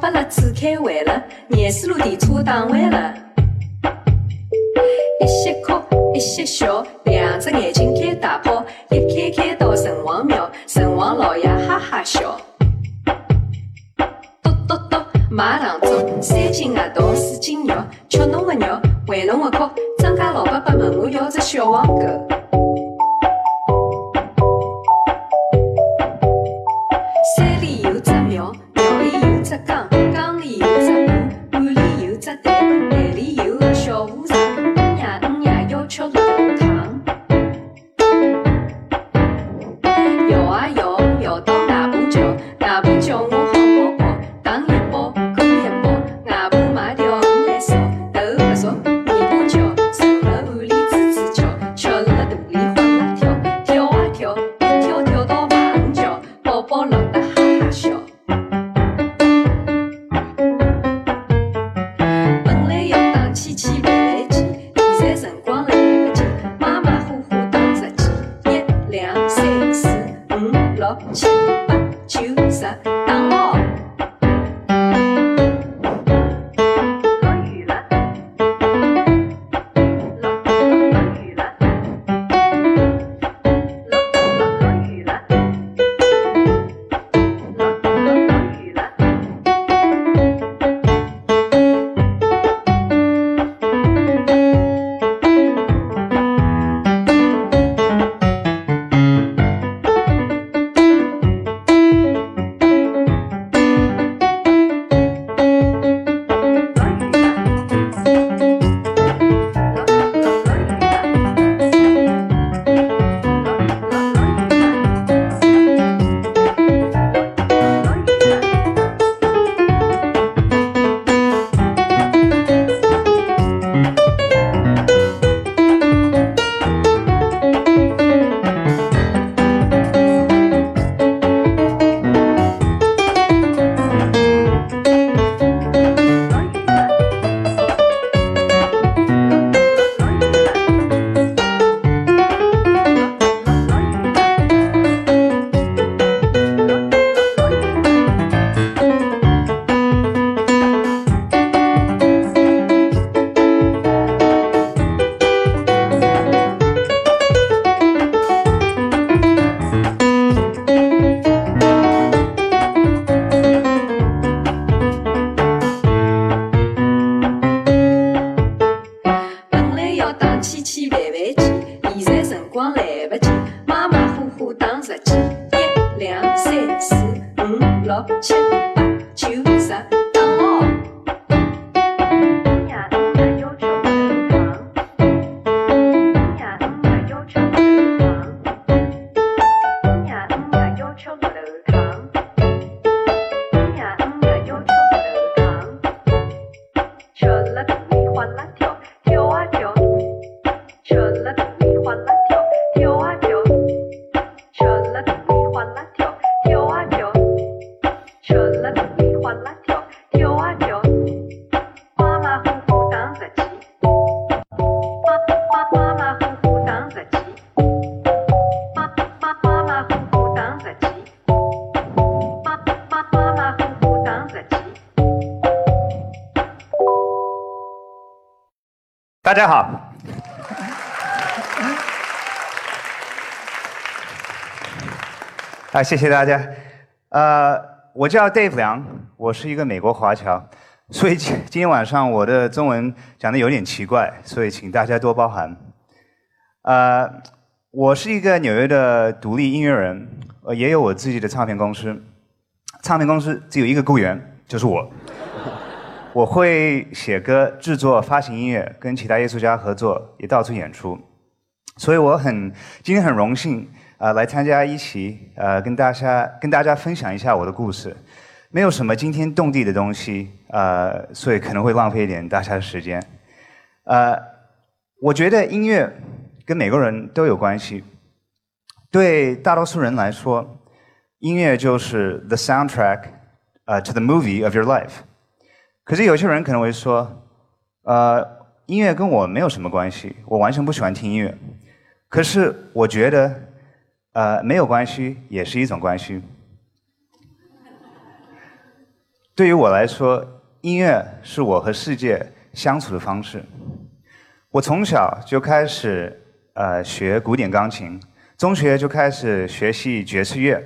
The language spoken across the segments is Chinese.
落雨了，打烊了，小巴拉子开会了，廿四路电车打完了。一些哭，一些笑，两只眼睛开大炮，一开开到城隍庙，城隍老爷哈哈笑。嘟嘟嘟，买糖粥，三斤核桃，四斤肉，吃侬的肉，还侬的哭。张家老伯伯问我要只小黄狗。谢谢大家。呃，我叫 Dave 梁，我是一个美国华侨，所以今今天晚上我的中文讲的有点奇怪，所以请大家多包涵。呃，我是一个纽约的独立音乐人，呃，也有我自己的唱片公司。唱片公司只有一个雇员，就是我。我会写歌、制作、发行音乐，跟其他艺术家合作，也到处演出。所以我很今天很荣幸啊、呃来参加一起呃跟大家跟大家分享一下我的故事。没有什么惊天动地的东西，呃，所以可能会浪费一点大家的时间。呃，我觉得音乐跟每个人都有关系。对大多数人来说，音乐就是 the soundtrack 呃 to the movie of your life。可是有些人可能会说，呃，音乐跟我没有什么关系，我完全不喜欢听音乐。可是我觉得，呃，没有关系也是一种关系。对于我来说，音乐是我和世界相处的方式。我从小就开始呃学古典钢琴，中学就开始学习爵士乐，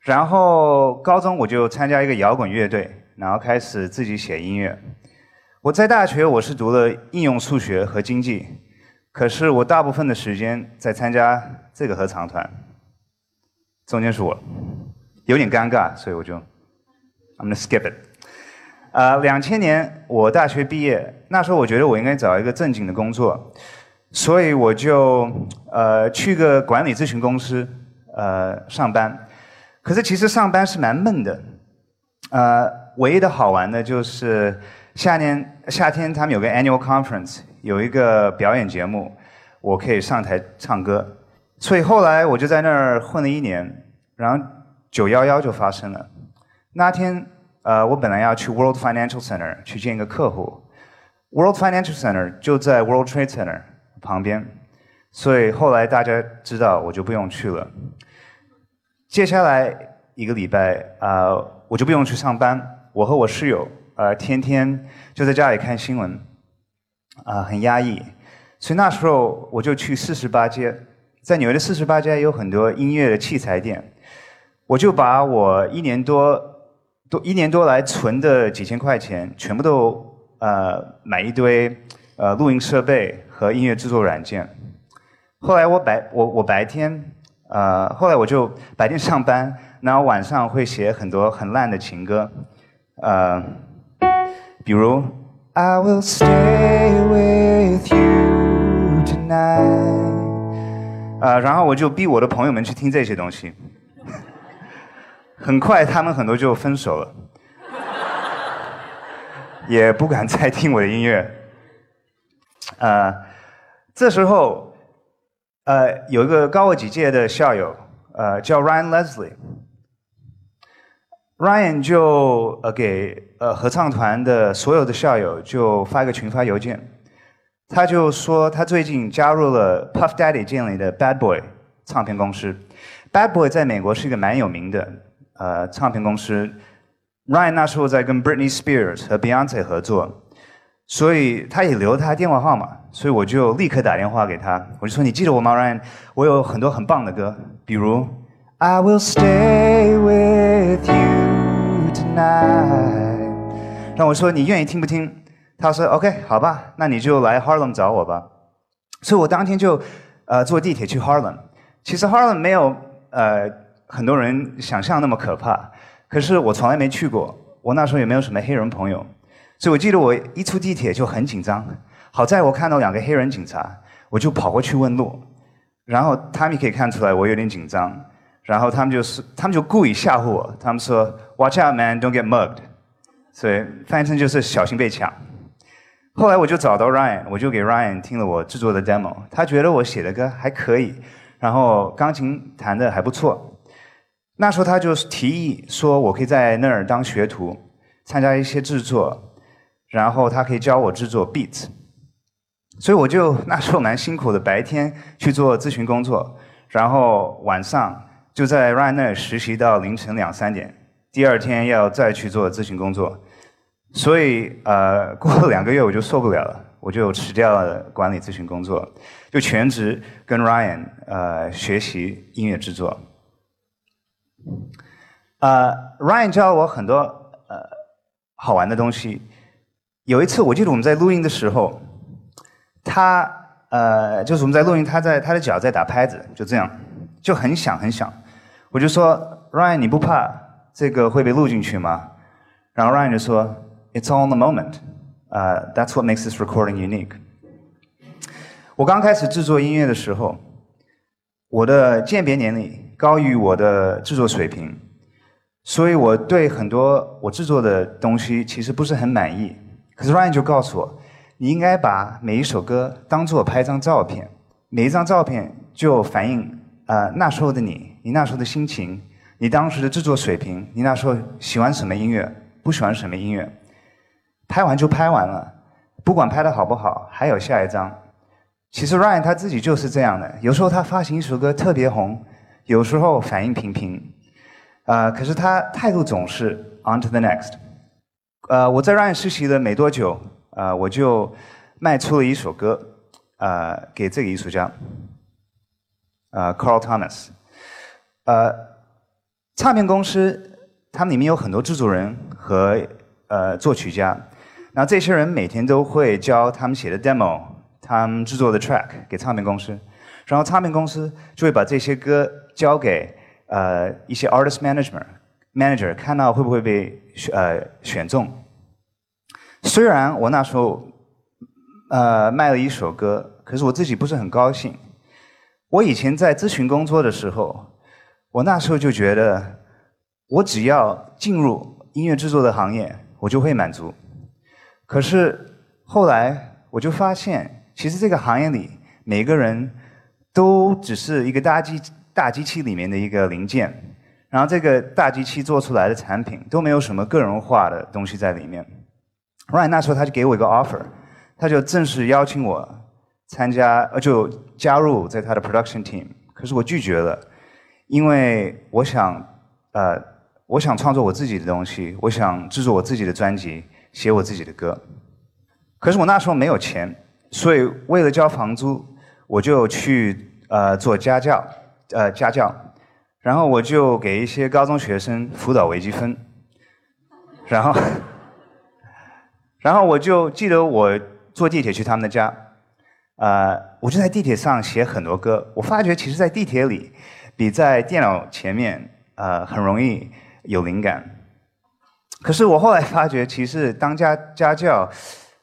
然后高中我就参加一个摇滚乐队，然后开始自己写音乐。我在大学我是读了应用数学和经济，可是我大部分的时间在参加这个合唱团。中间是我，有点尴尬，所以我就 I'm gonna skip it。呃，两千年我大学毕业，那时候我觉得我应该找一个正经的工作，所以我就呃去个管理咨询公司呃上班。可是其实上班是蛮闷的，呃，唯一的好玩的就是夏天夏天他们有个 annual conference，有一个表演节目，我可以上台唱歌。所以后来我就在那儿混了一年，然后九幺幺就发生了。那天，呃，我本来要去 World Financial Center 去见一个客户，World Financial Center 就在 World Trade Center 旁边，所以后来大家知道我就不用去了。接下来一个礼拜，啊，我就不用去上班，我和我室友，呃，天天就在家里看新闻，啊，很压抑。所以那时候我就去四十八街。在纽约的四十八街有很多音乐的器材店，我就把我一年多多一年多来存的几千块钱，全部都呃买一堆呃录音设备和音乐制作软件。后来我白我我白天呃后来我就白天上班，然后晚上会写很多很烂的情歌，呃，比如 I will stay with you tonight。啊，然后我就逼我的朋友们去听这些东西，很快他们很多就分手了，也不敢再听我的音乐。呃，这时候，呃，有一个高我几届的校友，呃，叫 Ryan Leslie，Ryan 就呃给呃合唱团的所有的校友就发一个群发邮件。他就说，他最近加入了 Puff Daddy 建立的 Bad Boy 唱片公司。Bad Boy 在美国是一个蛮有名的呃唱片公司。Ryan 那时候在跟 Britney Spears 和 Beyonce 合作，所以他也留他电话号码，所以我就立刻打电话给他，我就说：“你记得我吗，Ryan？我有很多很棒的歌，比如 I Will Stay With You Tonight。”然后我说：“你愿意听不听？”他说：“OK，好吧，那你就来 Harlem 找我吧。”所以我当天就呃坐地铁去 Harlem。其实 Harlem 没有呃很多人想象那么可怕，可是我从来没去过。我那时候也没有什么黑人朋友，所以我记得我一出地铁就很紧张。好在我看到两个黑人警察，我就跑过去问路。然后他们可以看出来我有点紧张，然后他们就是他们就故意吓唬我，他们说：“Watch out, man, don't get mugged。”所以翻译成就是小心被抢。后来我就找到 Ryan，我就给 Ryan 听了我制作的 demo，他觉得我写的歌还可以，然后钢琴弹的还不错。那时候他就提议说，我可以在那儿当学徒，参加一些制作，然后他可以教我制作 beat。所以我就那时候蛮辛苦的，白天去做咨询工作，然后晚上就在 Ryan 那儿实习到凌晨两三点，第二天要再去做咨询工作。所以，呃，过了两个月我就受不了了，我就辞掉了管理咨询工作，就全职跟 Ryan 呃学习音乐制作。呃，Ryan 教我很多呃好玩的东西。有一次我记得我们在录音的时候，他呃就是我们在录音，他在他的脚在打拍子，就这样，就很响很响。我就说 Ryan 你不怕这个会被录进去吗？然后 Ryan 就说。It's all in the moment. Uh, that's what makes this recording unique. 我刚开始制作音乐的时候，我的鉴别年龄高于我的制作水平，所以我对很多我制作的东西其实不是很满意。可是 Ryan 就告诉我，你应该把每一首歌当做拍张照片，每一张照片就反映啊那时候的你，你那时候的心情，你当时的制作水平，你那时候喜欢什么音乐，不喜欢什么音乐。拍完就拍完了，不管拍的好不好，还有下一张。其实 Ryan 他自己就是这样的，有时候他发行一首歌特别红，有时候反应平平，啊，可是他态度总是 on to the next，呃，我在 Ryan 实习了没多久，呃，我就卖出了一首歌，呃，给这个艺术家，呃，Carl Thomas。呃，唱片公司他们里面有很多制作人和呃作曲家，然后这些人每天都会交他们写的 demo，他们制作的 track 给唱片公司，然后唱片公司就会把这些歌交给呃一些 artist management manager 看到会不会被呃选中。虽然我那时候呃卖了一首歌，可是我自己不是很高兴。我以前在咨询工作的时候。我那时候就觉得，我只要进入音乐制作的行业，我就会满足。可是后来我就发现，其实这个行业里每个人都只是一个大机大机器里面的一个零件，然后这个大机器做出来的产品都没有什么个人化的东西在里面。Right 那时候他就给我一个 offer，他就正式邀请我参加，呃，就加入在他的 production team。可是我拒绝了。因为我想，呃，我想创作我自己的东西，我想制作我自己的专辑，写我自己的歌。可是我那时候没有钱，所以为了交房租，我就去呃做家教，呃家教，然后我就给一些高中学生辅导微积分，然后，然后我就记得我坐地铁去他们的家，呃，我就在地铁上写很多歌。我发觉其实，在地铁里。比在电脑前面，呃，很容易有灵感。可是我后来发觉，其实当家家教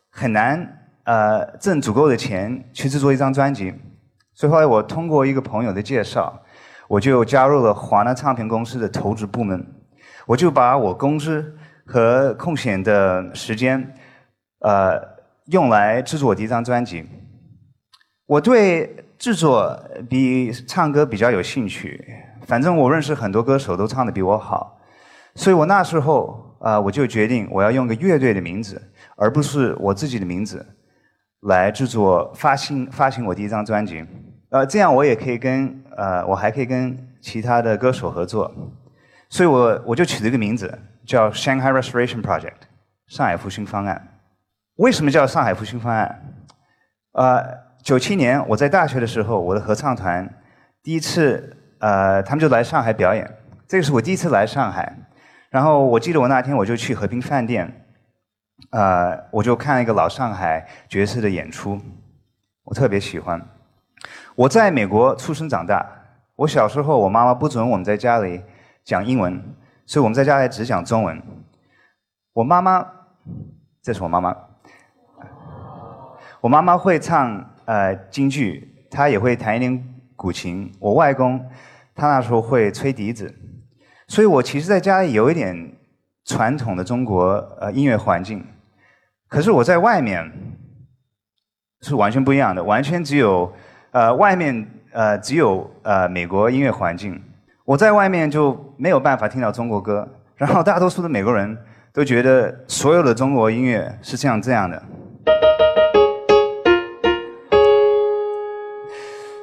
很难，呃，挣足够的钱去制作一张专辑。所以后来我通过一个朋友的介绍，我就加入了华纳唱片公司的投资部门。我就把我工资和空闲的时间，呃，用来制作我第一张专辑。我对。制作比唱歌比较有兴趣，反正我认识很多歌手都唱的比我好，所以我那时候啊，我就决定我要用个乐队的名字，而不是我自己的名字，来制作发行发行我第一张专辑，呃，这样我也可以跟呃，我还可以跟其他的歌手合作，所以我我就取了一个名字叫 Shanghai Restoration Project，上海复兴方案。为什么叫上海复兴方案？呃。九七年我在大学的时候，我的合唱团第一次，呃，他们就来上海表演。这个是我第一次来上海。然后我记得我那天我就去和平饭店，呃，我就看了一个老上海爵士的演出，我特别喜欢。我在美国出生长大，我小时候我妈妈不准我们在家里讲英文，所以我们在家里只讲中文。我妈妈，这是我妈妈，我妈妈会唱。呃，京剧，她也会弹一点古琴。我外公，他那时候会吹笛子，所以我其实在家里有一点传统的中国呃音乐环境。可是我在外面是完全不一样的，完全只有呃外面呃只有呃美国音乐环境。我在外面就没有办法听到中国歌，然后大多数的美国人都觉得所有的中国音乐是这样这样的。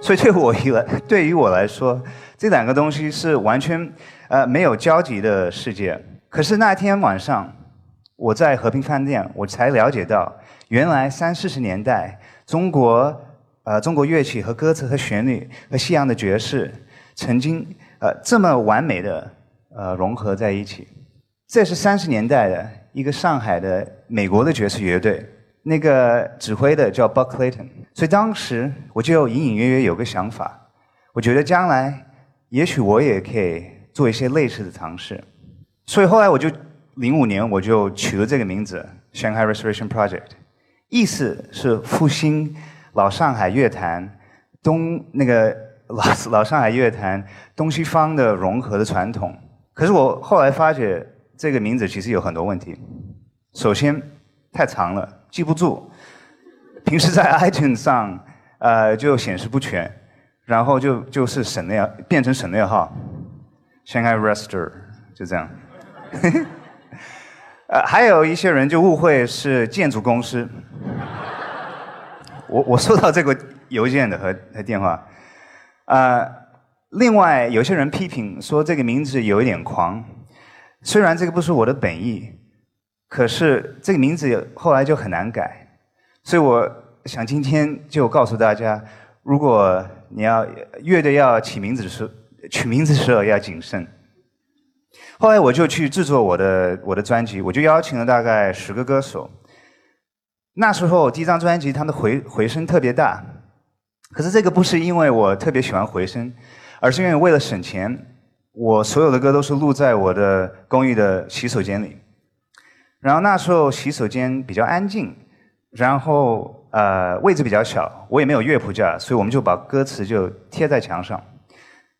所以对我一来，对于我来说，这两个东西是完全呃没有交集的世界。可是那天晚上，我在和平饭店，我才了解到，原来三四十年代中国呃中国乐器和歌词和旋律和西洋的爵士，曾经呃这么完美的呃融合在一起。这是三十年代的一个上海的美国的爵士乐队。那个指挥的叫 Buck Clayton，所以当时我就隐隐约约有个想法，我觉得将来也许我也可以做一些类似的尝试，所以后来我就零五年我就取了这个名字 Shanghai Restoration Project，意思是复兴老上海乐坛东那个老老上海乐坛东西方的融合的传统。可是我后来发觉这个名字其实有很多问题，首先太长了。记不住，平时在 iTunes 上，呃，就显示不全，然后就就是省略变成省略号，Shanghai Rester 就这样。呃，还有一些人就误会是建筑公司。我我收到这个邮件的和和电话，呃，另外有些人批评说这个名字有一点狂，虽然这个不是我的本意。可是这个名字后来就很难改，所以我想今天就告诉大家，如果你要乐队要起名字的时候，取名字的时候要谨慎。后来我就去制作我的我的专辑，我就邀请了大概十个歌手。那时候第一张专辑，它的回回声特别大，可是这个不是因为我特别喜欢回声，而是因为为了省钱，我所有的歌都是录在我的公寓的洗手间里。然后那时候洗手间比较安静，然后呃位置比较小，我也没有乐谱架，所以我们就把歌词就贴在墙上。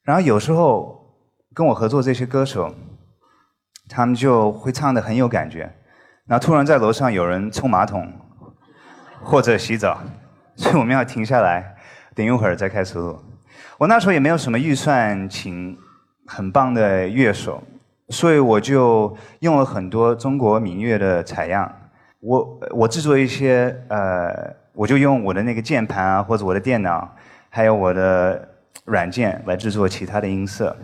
然后有时候跟我合作这些歌手，他们就会唱的很有感觉。然后突然在楼上有人冲马桶。或者洗澡，所以我们要停下来，等一会儿再开始录。我那时候也没有什么预算请很棒的乐手，所以我就用了很多中国民乐的采样。我我制作一些呃，我就用我的那个键盘啊，或者我的电脑，还有我的软件来制作其他的音色。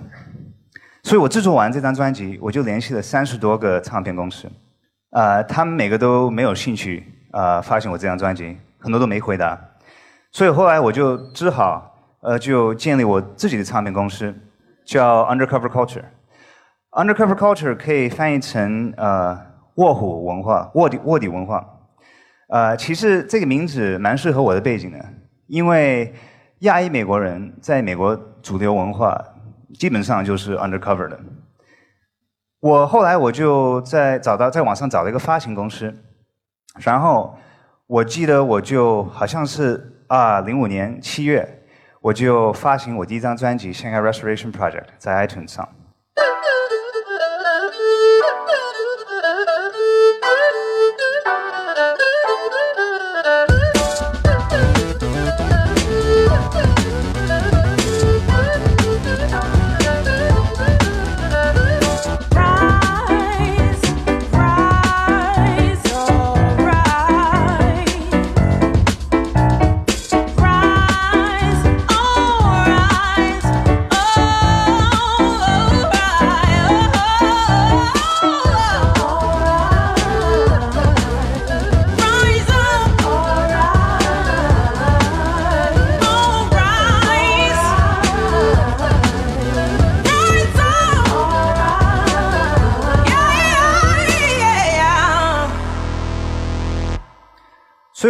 所以我制作完这张专辑，我就联系了三十多个唱片公司，啊，他们每个都没有兴趣。啊，发行我这张专辑，很多都没回答，所以后来我就只好呃，就建立我自己的唱片公司，叫 Undercover Culture。Undercover Culture 可以翻译成呃卧虎文化、卧底卧底文化。呃，其实这个名字蛮适合我的背景的，因为亚裔美国人在美国主流文化基本上就是 Undercover 的。我后来我就在找到在网上找了一个发行公司。然后我记得我就好像是啊，零五年七月，我就发行我第一张专辑《Shanghai Restoration Project》在 iTunes 上。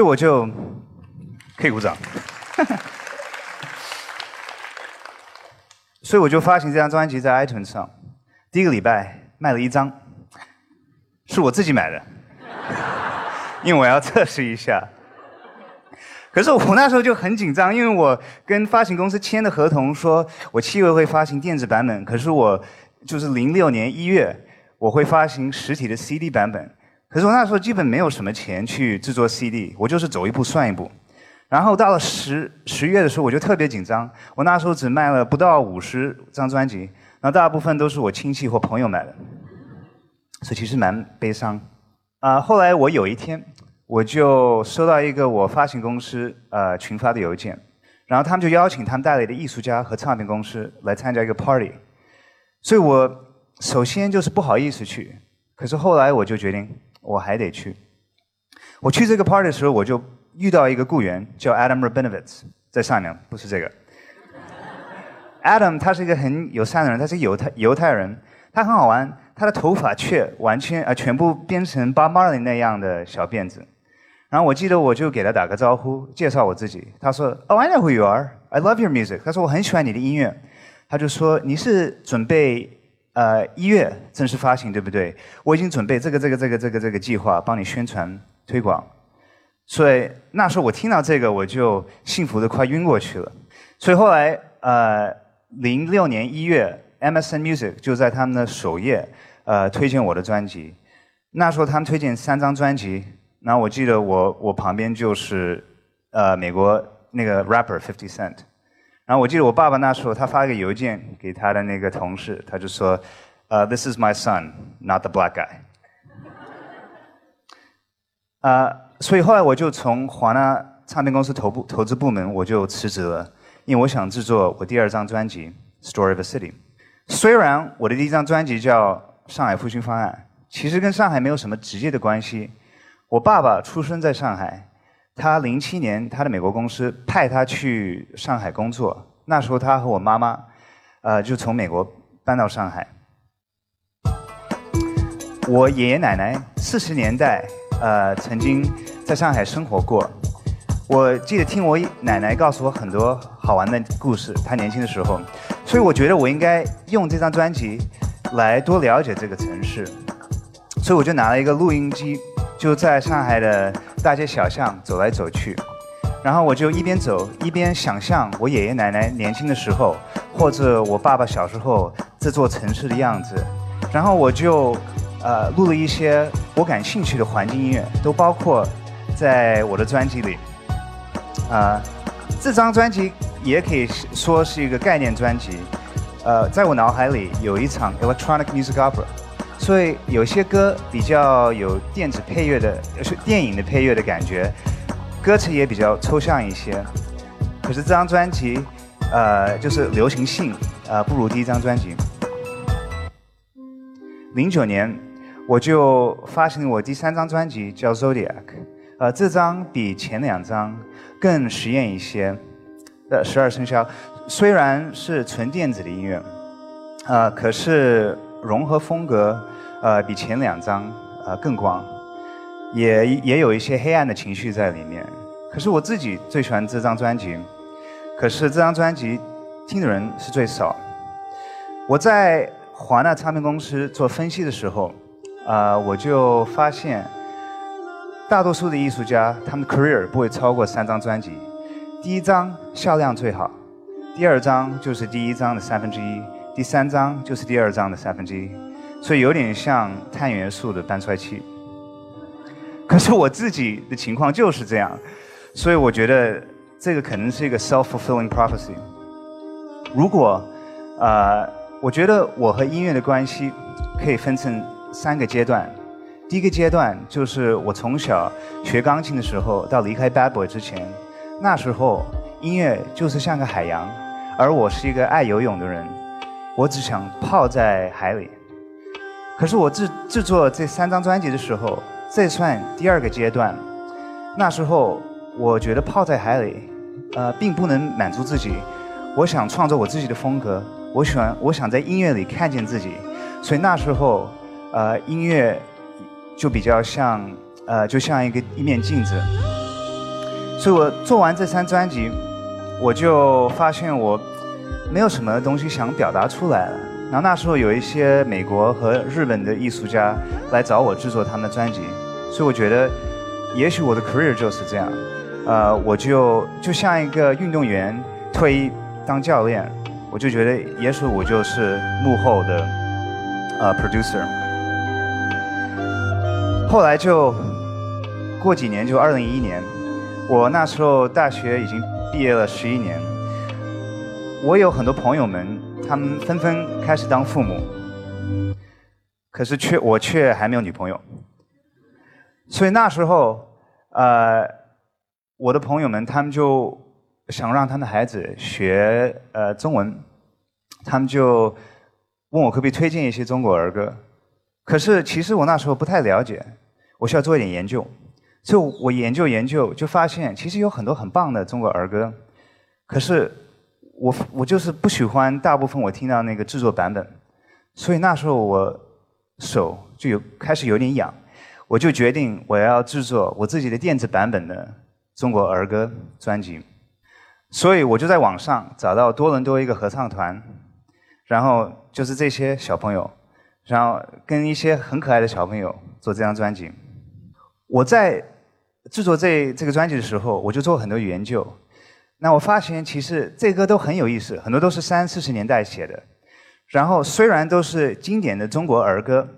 我就可以鼓掌。所以我就发行这张专辑在 iTunes 上，第一个礼拜卖了一张，是我自己买的，因为我要测试一下。可是我那时候就很紧张，因为我跟发行公司签的合同说，我七月会发行电子版本，可是我就是零六年一月我会发行实体的 CD 版本。可是我那时候基本没有什么钱去制作 CD，我就是走一步算一步。然后到了十十月的时候，我就特别紧张。我那时候只卖了不到五十张专辑，然后大部分都是我亲戚或朋友买的，所以其实蛮悲伤。啊，后来我有一天，我就收到一个我发行公司呃群发的邮件，然后他们就邀请他们带来的艺术家和唱片公司来参加一个 party，所以我首先就是不好意思去，可是后来我就决定。我还得去。我去这个 party 的时候，我就遇到一个雇员叫 Adam Rabinowitz，在上面，不是这个。Adam 他是一个很友善的人，他是犹太犹太人，他很好玩，他的头发却完全啊全部编成巴马里那样的小辫子。然后我记得我就给他打个招呼，介绍我自己。他说：“Oh, I know who you are. I love your music。”他说：“我很喜欢你的音乐。”他就说：“你是准备？”呃，一月正式发行，对不对？我已经准备这个、这个、这个、这个、这个计划，帮你宣传推广。所以那时候我听到这个，我就幸福的快晕过去了。所以后来，呃，零六年一月，MSN Music 就在他们的首页，呃，推荐我的专辑。那时候他们推荐三张专辑，然后我记得我我旁边就是呃美国那个 rapper Fifty Cent。然后我记得我爸爸那时候，他发一个邮件给他的那个同事，他就说：“呃，This is my son, not the black guy。”啊，所以后来我就从华纳唱片公司投部投资部门我就辞职了，因为我想制作我第二张专辑《Story of a City》。虽然我的第一张专辑叫《上海复兴方案》，其实跟上海没有什么直接的关系。我爸爸出生在上海，他零七年他的美国公司派他去上海工作，那时候他和我妈妈，呃，就从美国搬到上海。我爷爷奶奶四十年代呃曾经在上海生活过，我记得听我奶奶告诉我很多好玩的故事，她年轻的时候，所以我觉得我应该用这张专辑来多了解这个城市，所以我就拿了一个录音机，就在上海的大街小巷走来走去，然后我就一边走一边想象我爷爷奶奶年轻的时候，或者我爸爸小时候这座城市的样子，然后我就。呃，录了一些我感兴趣的环境音乐，都包括在我的专辑里。啊，这张专辑也可以说是一个概念专辑。呃，在我脑海里有一场 electronic music opera，所以有些歌比较有电子配乐的，是电影的配乐的感觉，歌词也比较抽象一些。可是这张专辑，呃，就是流行性，呃，不如第一张专辑。零九年。我就发行了我第三张专辑，叫《Zodiac》，呃，这张比前两张更实验一些的十二生肖，虽然是纯电子的音乐，呃，可是融合风格，呃，比前两张呃更广，也也有一些黑暗的情绪在里面。可是我自己最喜欢这张专辑，可是这张专辑听的人是最少。我在华纳唱片公司做分析的时候。啊，我就发现，大多数的艺术家，他们的 career 不会超过三张专辑。第一张销量最好，第二张就是第一张的三分之一，第三张就是第二张的三分之一，所以有点像碳元素的半衰期。可是我自己的情况就是这样，所以我觉得这个可能是一个 self-fulfilling prophecy。如果，呃，我觉得我和音乐的关系可以分成。三个阶段，第一个阶段就是我从小学钢琴的时候，到离开 Bad Boy 之前，那时候音乐就是像个海洋，而我是一个爱游泳的人，我只想泡在海里。可是我制制作这三张专辑的时候，这算第二个阶段，那时候我觉得泡在海里，呃，并不能满足自己，我想创作我自己的风格，我喜欢我想在音乐里看见自己，所以那时候。呃，音乐就比较像，呃，就像一个一面镜子。所以我做完这三专辑，我就发现我没有什么东西想表达出来了。然后那时候有一些美国和日本的艺术家来找我制作他们的专辑，所以我觉得，也许我的 career 就是这样。呃，我就就像一个运动员退役当教练，我就觉得也许我就是幕后的呃 producer。后来就过几年，就二零一一年，我那时候大学已经毕业了十一年。我有很多朋友们，他们纷纷开始当父母，可是却我却还没有女朋友。所以那时候，呃，我的朋友们他们就想让他们的孩子学呃中文，他们就问我可不可以推荐一些中国儿歌。可是，其实我那时候不太了解，我需要做一点研究，所以我研究研究，就发现其实有很多很棒的中国儿歌，可是我我就是不喜欢大部分我听到那个制作版本，所以那时候我手就有开始有点痒，我就决定我要制作我自己的电子版本的中国儿歌专辑，所以我就在网上找到多伦多一个合唱团，然后就是这些小朋友。然后跟一些很可爱的小朋友做这张专辑。我在制作这这个专辑的时候，我就做很多研究。那我发现其实这歌都很有意思，很多都是三四十年代写的。然后虽然都是经典的中国儿歌，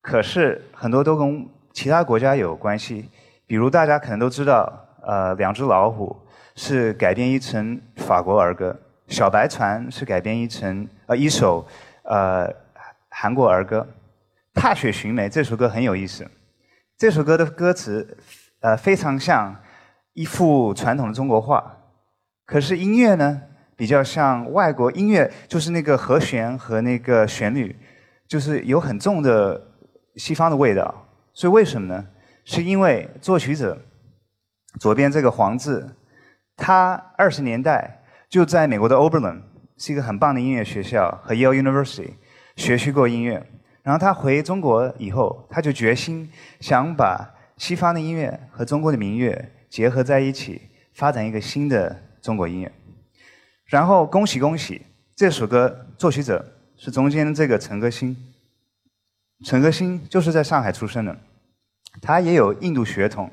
可是很多都跟其他国家有关系。比如大家可能都知道，呃，两只老虎是改编一成法国儿歌，小白船是改编一成呃一首呃。韩国儿歌《踏雪寻梅》这首歌很有意思，这首歌的歌词呃非常像一幅传统的中国画，可是音乐呢比较像外国音乐，就是那个和弦和那个旋律，就是有很重的西方的味道。所以为什么呢？是因为作曲者左边这个黄字，他二十年代就在美国的 Oberlin 是一个很棒的音乐学校和 Yale University 学习过音乐。然后他回中国以后，他就决心想把西方的音乐和中国的民乐结合在一起，发展一个新的中国音乐。然后恭喜恭喜，这首歌作曲者是中间这个陈歌辛。陈歌辛就是在上海出生的，他也有印度血统。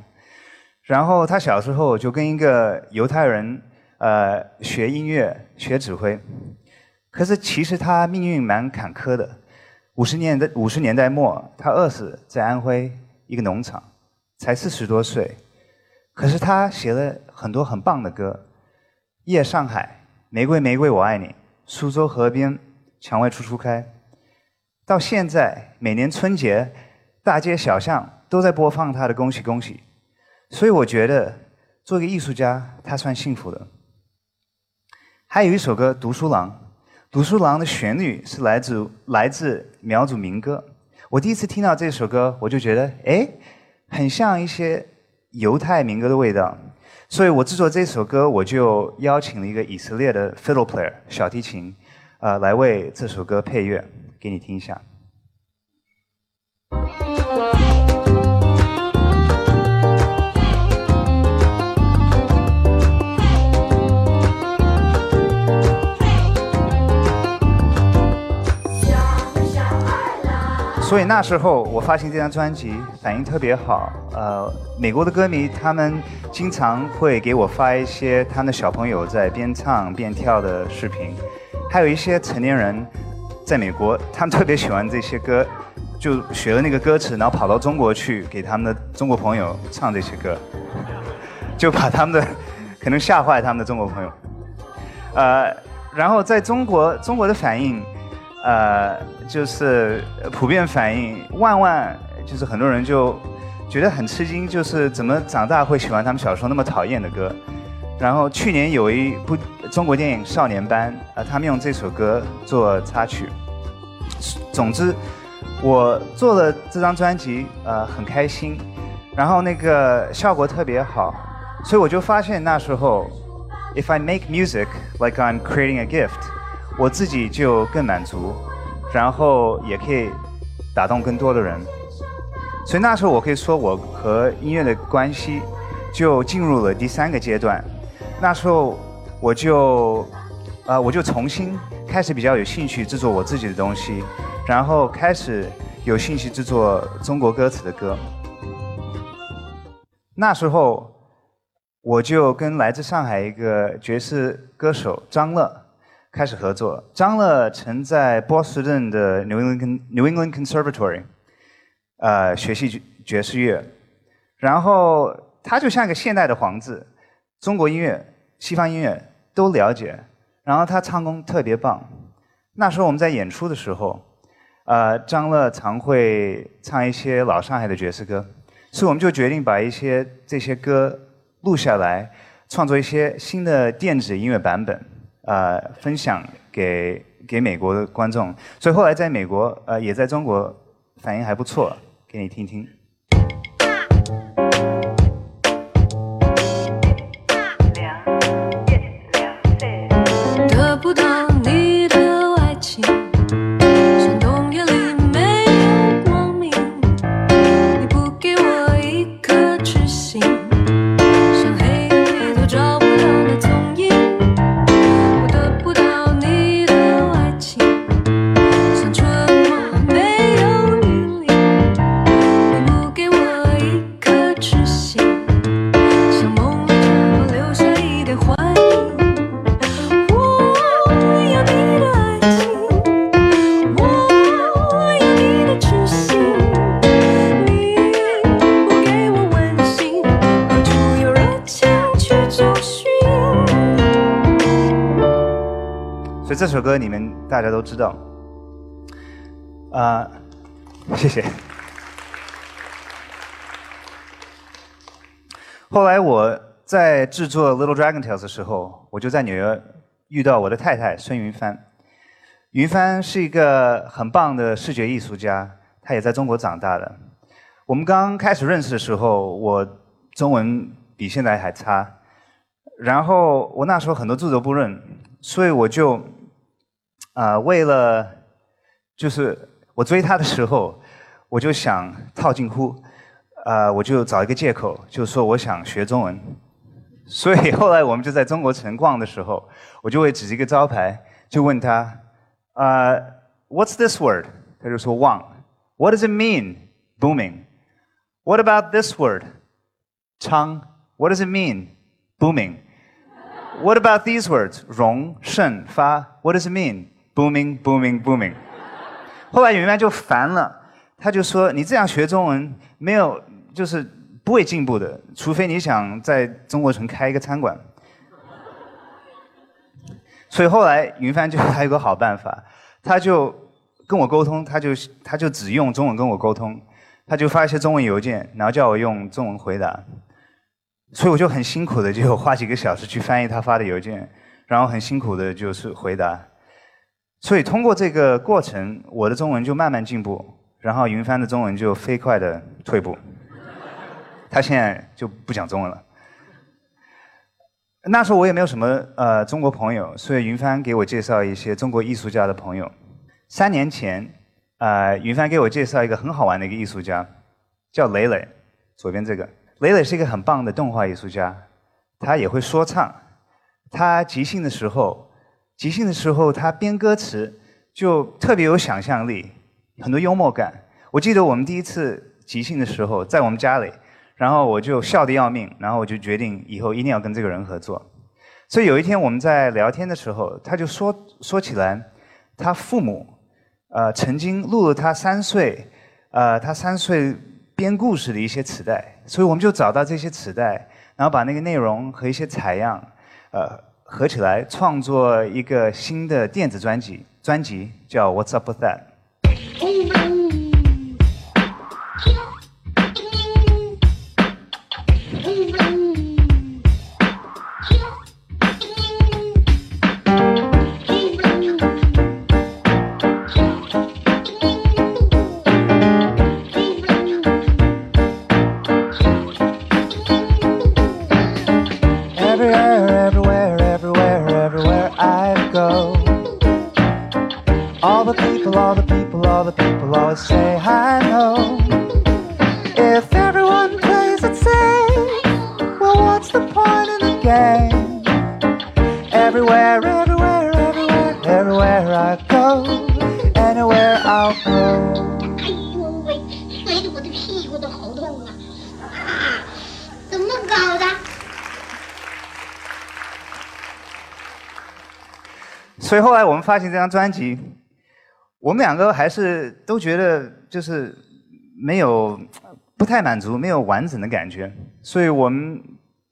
然后他小时候就跟一个犹太人呃学音乐、学指挥。可是其实他命运蛮坎坷的。五十年代五十年代末，他饿死在安徽一个农场，才四十多岁。可是他写了很多很棒的歌，《夜上海》《玫瑰玫瑰我爱你》《苏州河边蔷薇处处开》。到现在，每年春节，大街小巷都在播放他的《恭喜恭喜》，所以我觉得，做个艺术家，他算幸福的。还有一首歌《读书郎》，《读书郎》的旋律是来自来自苗族民歌。我第一次听到这首歌，我就觉得，哎，很像一些犹太民歌的味道。所以我制作这首歌，我就邀请了一个以色列的 fiddle player 小提琴，呃，来为这首歌配乐。给你听一下。所以那时候我发行这张专辑，反应特别好。呃，美国的歌迷他们经常会给我发一些他们的小朋友在边唱边跳的视频，还有一些成年人。在美国，他们特别喜欢这些歌，就学了那个歌词，然后跑到中国去给他们的中国朋友唱这些歌，就把他们的 可能吓坏他们的中国朋友。呃，然后在中国，中国的反应，呃，就是普遍反应，万万就是很多人就觉得很吃惊，就是怎么长大会喜欢他们小时候那么讨厌的歌。然后去年有一部中国电影《少年班》，呃，他们用这首歌做插曲。总之，我做了这张专辑，呃，很开心。然后那个效果特别好，所以我就发现那时候，if I make music like I'm creating a gift，我自己就更满足，然后也可以打动更多的人。所以那时候我可以说，我和音乐的关系就进入了第三个阶段。那时候我就，呃，我就重新开始比较有兴趣制作我自己的东西，然后开始有兴趣制作中国歌词的歌。那时候我就跟来自上海一个爵士歌手张乐开始合作。张乐曾在波士顿的 New England New England Conservatory，呃，学习爵士乐，然后他就像一个现代的皇子，中国音乐。西方音乐都了解，然后他唱功特别棒。那时候我们在演出的时候，呃，张乐常会唱一些老上海的爵士歌，所以我们就决定把一些这些歌录下来，创作一些新的电子音乐版本，呃，分享给给美国的观众。所以后来在美国，呃，也在中国反应还不错，给你听听。这首歌你们大家都知道，啊，谢谢。后来我在制作《Little Dragon Tales》的时候，我就在纽约遇到我的太太孙云帆。云帆是一个很棒的视觉艺术家，他也在中国长大的。我们刚开始认识的时候，我中文比现在还差，然后我那时候很多字都不认，所以我就啊，为了就是我追他的时候，我就想套近乎，啊，我就找一个借口，就说我想学中文。所以后来我们就在中国城逛的时候，我就会指着一个招牌，就问他，啊，What's this word？他就说旺。What does it mean? Booming. What about this word? Chang. What does it mean? Booming. What about these words? 荣、盛、发 What does it mean? Booming, booming, booming. 后来云帆就烦了，他就说：“你这样学中文，没有就是不会进步的，除非你想在中国城开一个餐馆。”所以后来云帆就还有个好办法，他就跟我沟通，他就他就只用中文跟我沟通，他就发一些中文邮件，然后叫我用中文回答。所以我就很辛苦的就花几个小时去翻译他发的邮件，然后很辛苦的就是回答。所以通过这个过程，我的中文就慢慢进步，然后云帆的中文就飞快的退步。他现在就不讲中文了。那时候我也没有什么呃中国朋友，所以云帆给我介绍一些中国艺术家的朋友。三年前，呃，云帆给我介绍一个很好玩的一个艺术家，叫磊磊，左边这个。磊磊是一个很棒的动画艺术家，他也会说唱。他即兴的时候，即兴的时候他编歌词就特别有想象力，很多幽默感。我记得我们第一次即兴的时候，在我们家里，然后我就笑得要命，然后我就决定以后一定要跟这个人合作。所以有一天我们在聊天的时候，他就说说起来，他父母呃曾经录了他三岁，呃他三岁。编故事的一些磁带，所以我们就找到这些磁带，然后把那个内容和一些采样，呃，合起来创作一个新的电子专辑，专辑叫《What's Up With That》。所以后来我们发行这张专辑，我们两个还是都觉得就是没有不太满足，没有完整的感觉。所以我们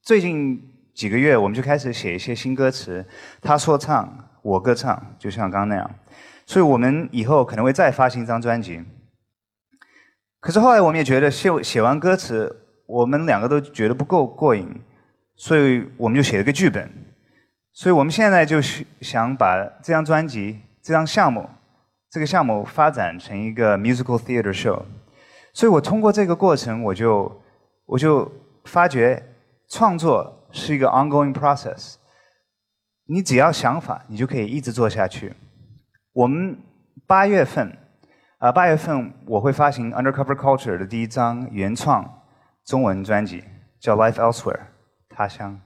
最近几个月，我们就开始写一些新歌词，他说唱，我歌唱，就像刚刚那样。所以我们以后可能会再发行一张专辑。可是后来我们也觉得写写完歌词，我们两个都觉得不够过瘾，所以我们就写了个剧本。所以我们现在就是想把这张专辑、这张项目、这个项目发展成一个 musical theater show。所以我通过这个过程，我就我就发觉创作是一个 ongoing process。你只要想法，你就可以一直做下去。我们八月份啊，八月份我会发行 Undercover Culture 的第一张原创中文专辑，叫 Life Elsewhere，他乡。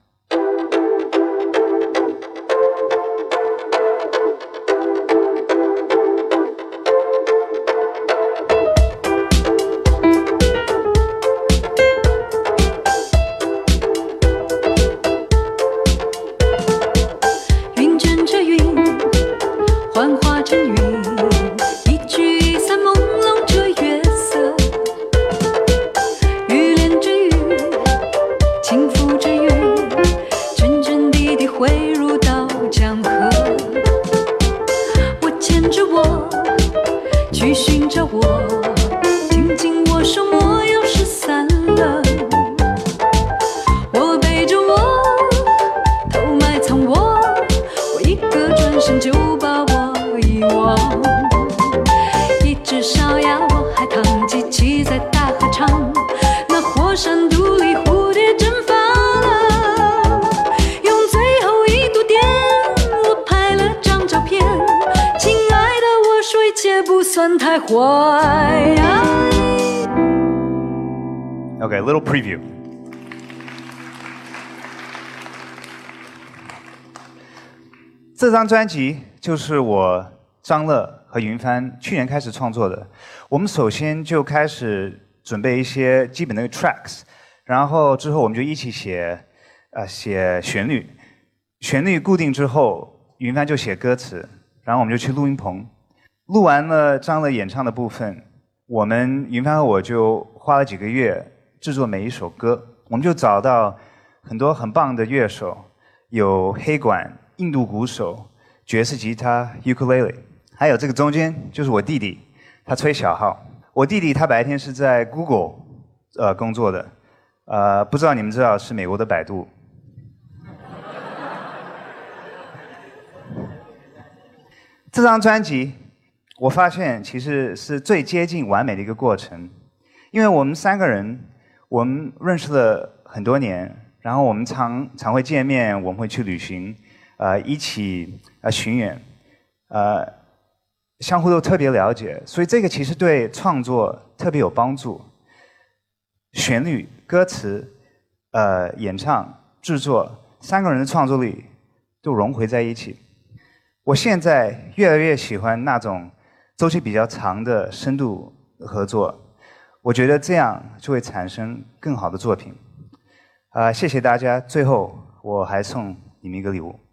张专辑就是我张乐和云帆去年开始创作的。我们首先就开始准备一些基本的 tracks，然后之后我们就一起写，呃，写旋律。旋律固定之后，云帆就写歌词，然后我们就去录音棚。录完了张乐演唱的部分，我们云帆和我就花了几个月制作每一首歌。我们就找到很多很棒的乐手，有黑管、印度鼓手、爵士吉他、ukulele，还有这个中间就是我弟弟，他吹小号。我弟弟他白天是在 Google 呃工作的，呃，不知道你们知道是美国的百度。这张专辑，我发现其实是最接近完美的一个过程，因为我们三个人，我们认识了很多年，然后我们常常会见面，我们会去旅行，呃，一起呃巡演，呃，相互都特别了解，所以这个其实对创作特别有帮助。旋律、歌词、呃，演唱、制作，三个人的创作力都融汇在一起。我现在越来越喜欢那种周期比较长的深度合作，我觉得这样就会产生更好的作品。啊、谢谢大家。最后，我还送你们一个礼物。「